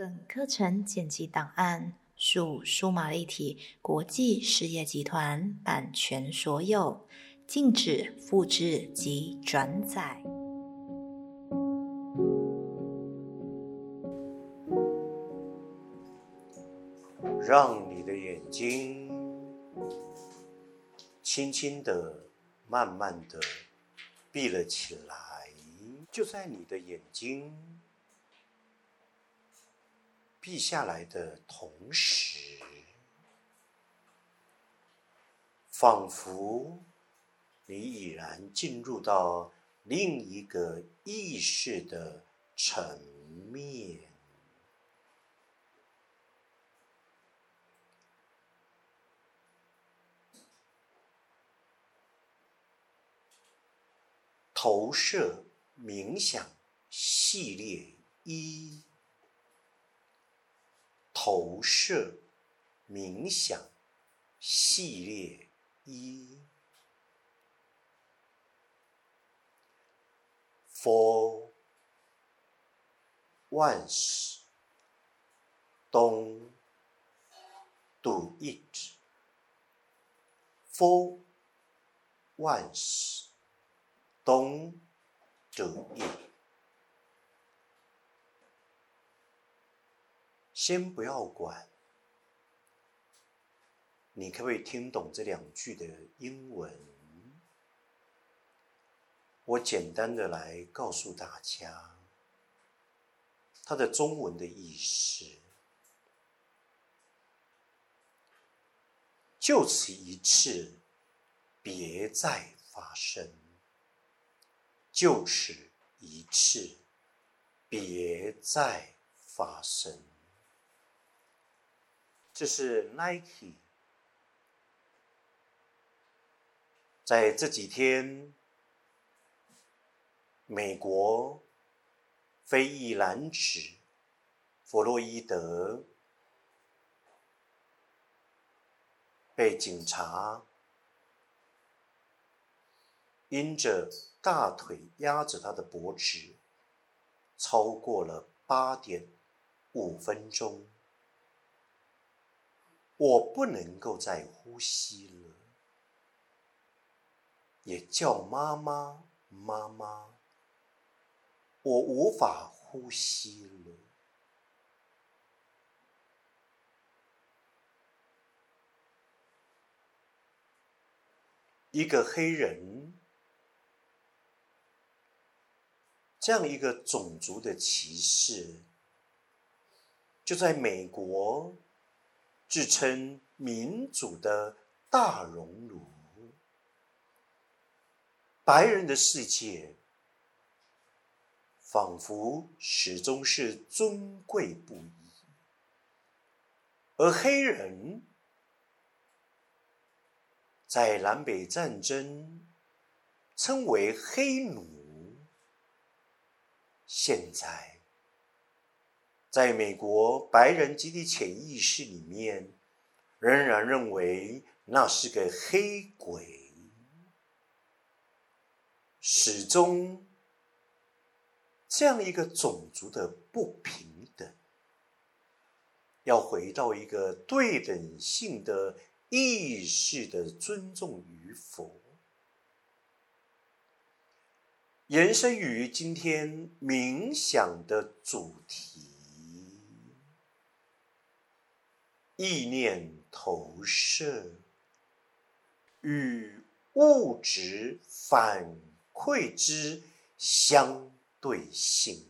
本课程剪辑档案属数码立体国际事业集团版权所有，禁止复制及转载。让你的眼睛轻轻的、慢慢的闭了起来，就在你的眼睛。闭下来的同时，仿佛你已然进入到另一个意识的层面，投射冥想系列一。投射冥想系列一，For once, don't do it. For once, don't do it. 先不要管，你可不可以听懂这两句的英文？我简单的来告诉大家，它的中文的意思：就此一次，别再发生；就此一次，别再发生。这是 Nike 在这几天，美国非裔男子弗洛伊德被警察因着大腿压着他的脖子，超过了八点五分钟。我不能够再呼吸了，也叫妈妈妈妈，我无法呼吸了。一个黑人，这样一个种族的歧视，就在美国。自称民主的大熔炉，白人的世界仿佛始终是尊贵不已，而黑人在南北战争称为黑奴，现在。在美国白人集体潜意识里面，仍然认为那是个黑鬼，始终这样一个种族的不平等，要回到一个对等性的意识的尊重与否，延伸于今天冥想的主题。意念投射与物质反馈之相对性，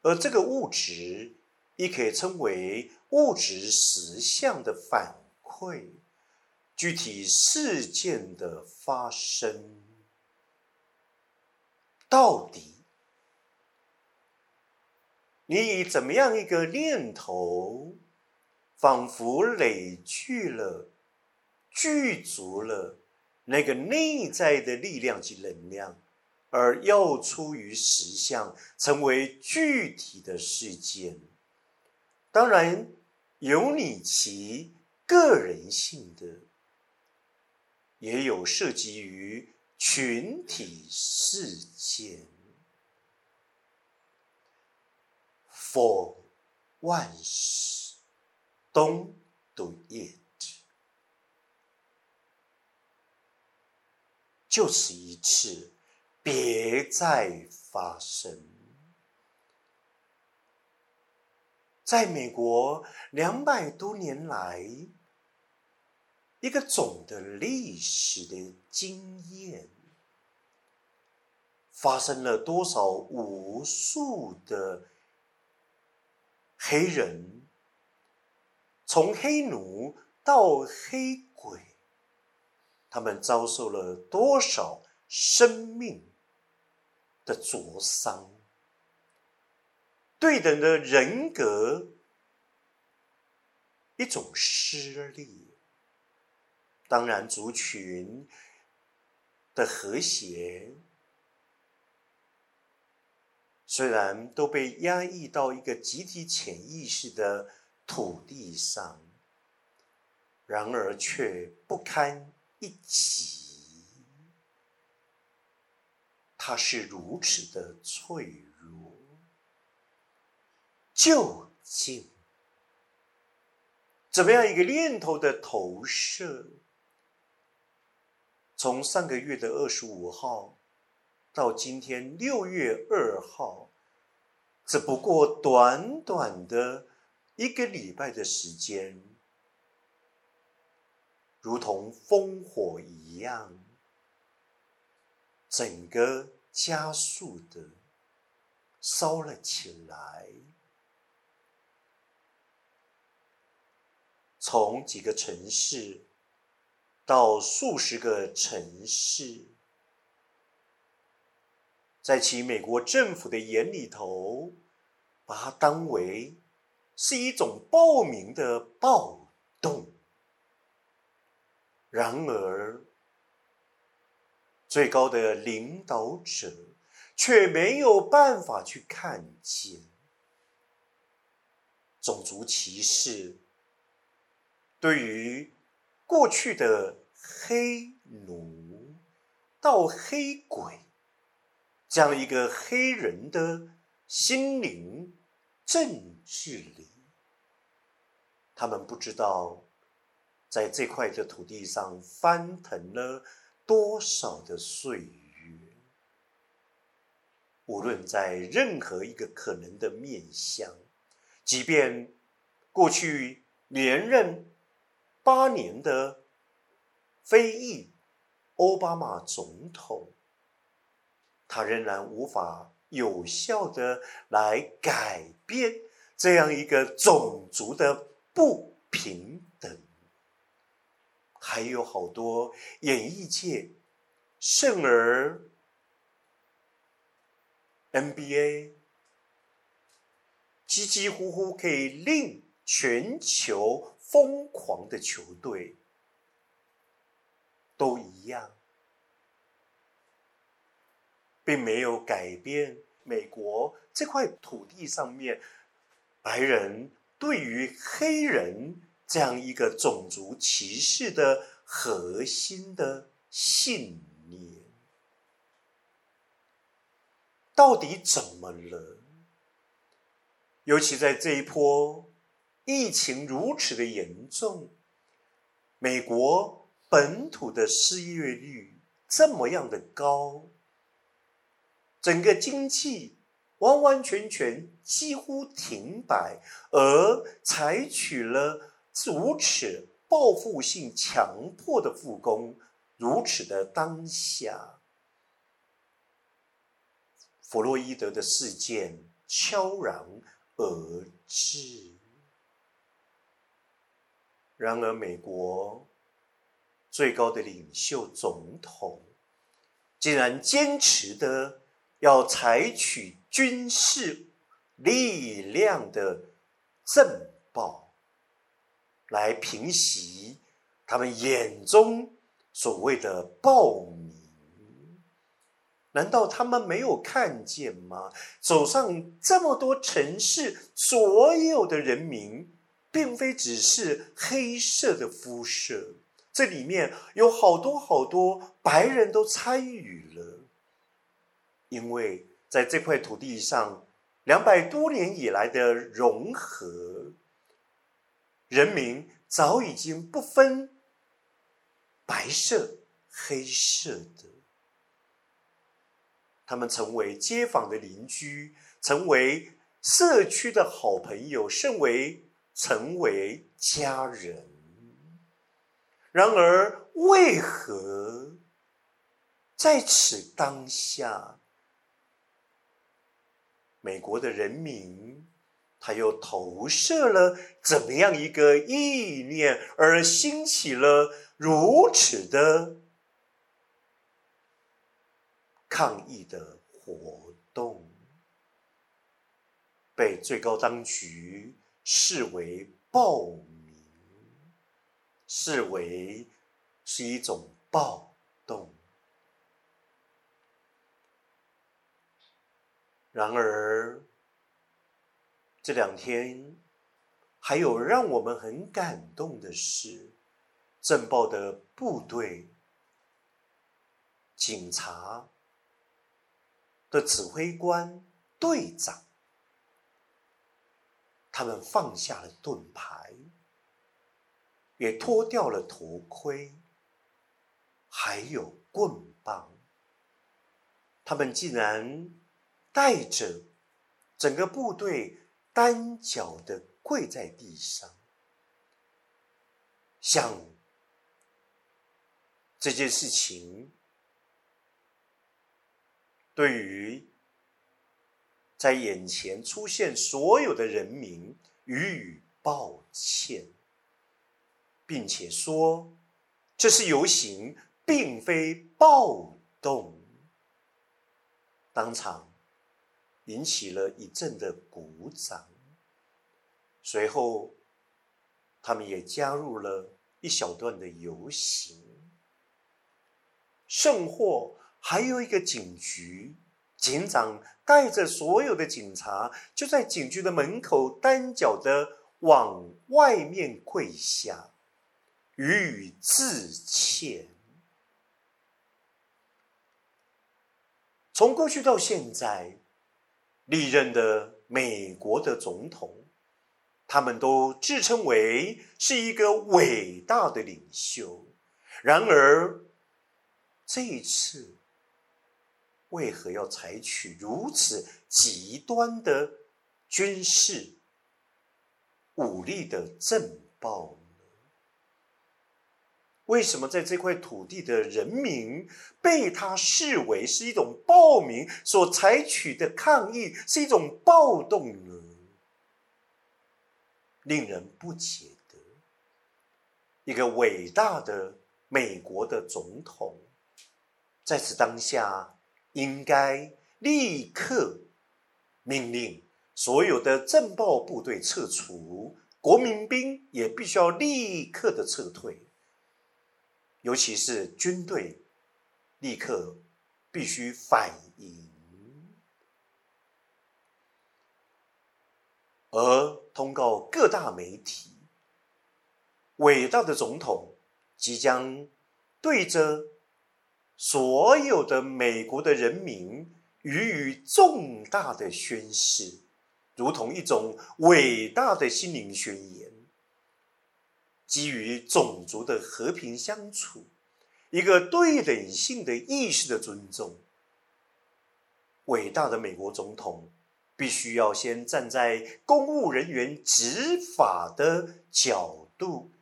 而这个物质亦可以称为物质实相的反馈，具体事件的发生，到底你以怎么样一个念头？仿佛累聚了、具足了那个内在的力量及能量，而要出于实相，成为具体的事件。当然，有你其个人性的，也有涉及于群体事件。For 万事，Don't do it，就此一次，别再发生。在美国两百多年来，一个总的历史的经验，发生了多少无数的黑人，从黑奴到黑鬼，他们遭受了多少生命的灼伤。对等的人格，一种失利。当然，族群的和谐虽然都被压抑到一个集体潜意识的土地上，然而却不堪一击。它是如此的脆弱。究竟怎么样一个念头的投射？从上个月的二十五号到今天六月二号，只不过短短的一个礼拜的时间，如同烽火一样，整个加速的烧了起来。从几个城市到数十个城市，在其美国政府的眼里头，把它当为是一种暴民的暴动。然而，最高的领导者却没有办法去看见种族歧视。对于过去的黑奴到黑鬼这样一个黑人的心灵政治里，他们不知道在这块的土地上翻腾了多少的岁月，无论在任何一个可能的面相，即便过去连任。八年的非裔奥巴马总统，他仍然无法有效的来改变这样一个种族的不平等。还有好多演艺界，甚而 NBA，几几乎乎可以令全球。疯狂的球队都一样，并没有改变美国这块土地上面白人对于黑人这样一个种族歧视的核心的信念。到底怎么了？尤其在这一波。疫情如此的严重，美国本土的失业率这么样的高，整个经济完完全全几乎停摆，而采取了如此报复性、强迫的复工，如此的当下，弗洛伊德的事件悄然而至。然而，美国最高的领袖总统竟然坚持的要采取军事力量的震爆，来平息他们眼中所谓的暴民。难道他们没有看见吗？走上这么多城市，所有的人民。并非只是黑色的肤色，这里面有好多好多白人都参与了，因为在这块土地上两百多年以来的融合，人民早已经不分白色、黑色的，他们成为街坊的邻居，成为社区的好朋友，甚为成为家人。然而，为何在此当下，美国的人民他又投射了怎么样一个意念，而兴起了如此的抗议的活动，被最高当局视为暴民？视为是一种暴动。然而，这两天还有让我们很感动的是，政报的部队、警察的指挥官、队长，他们放下了盾牌。也脱掉了头盔，还有棍棒。他们竟然带着整个部队单脚的跪在地上，向这件事情对于在眼前出现所有的人民予以抱歉。并且说，这是游行，并非暴动。当场引起了一阵的鼓掌。随后，他们也加入了一小段的游行。甚或还有一个警局，警长带着所有的警察，就在警局的门口单脚的往外面跪下。予以致歉。从过去到现在，历任的美国的总统，他们都自称为是一个伟大的领袖。然而，这一次为何要采取如此极端的军事武力的政报？为什么在这块土地的人民被他视为是一种暴民所采取的抗议是一种暴动呢？令人不解的，一个伟大的美国的总统，在此当下应该立刻命令所有的政报部队撤除，国民兵也必须要立刻的撤退。尤其是军队，立刻必须反应，而通告各大媒体，伟大的总统即将对着所有的美国的人民予以重大的宣誓，如同一种伟大的心灵宣言。基于种族的和平相处，一个对等性的意识的尊重，伟大的美国总统必须要先站在公务人员执法的角度，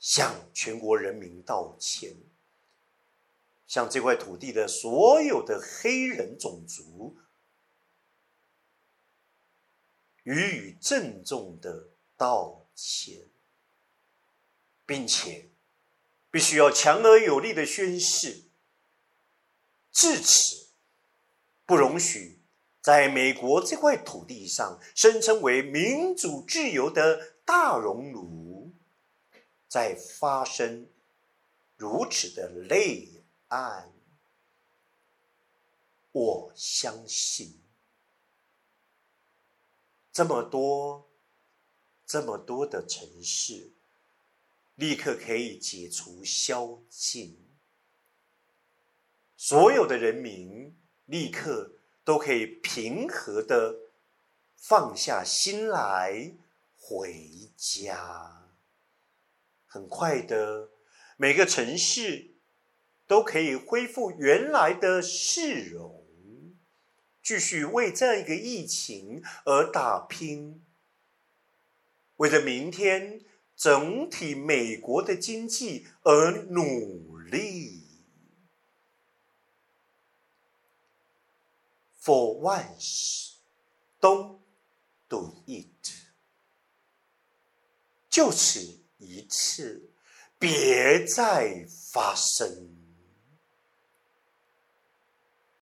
向全国人民道歉，向这块土地的所有的黑人种族予以郑重的道歉。并且必须要强而有力的宣誓，至此不容许在美国这块土地上声称为民主自由的大熔炉再发生如此的泪案。我相信，这么多、这么多的城市。立刻可以解除宵禁，所有的人民立刻都可以平和的放下心来回家。很快的，每个城市都可以恢复原来的市容，继续为这样一个疫情而打拼，为了明天整体美国的经济而努力。For once, don't do it。就此一次，别再发生。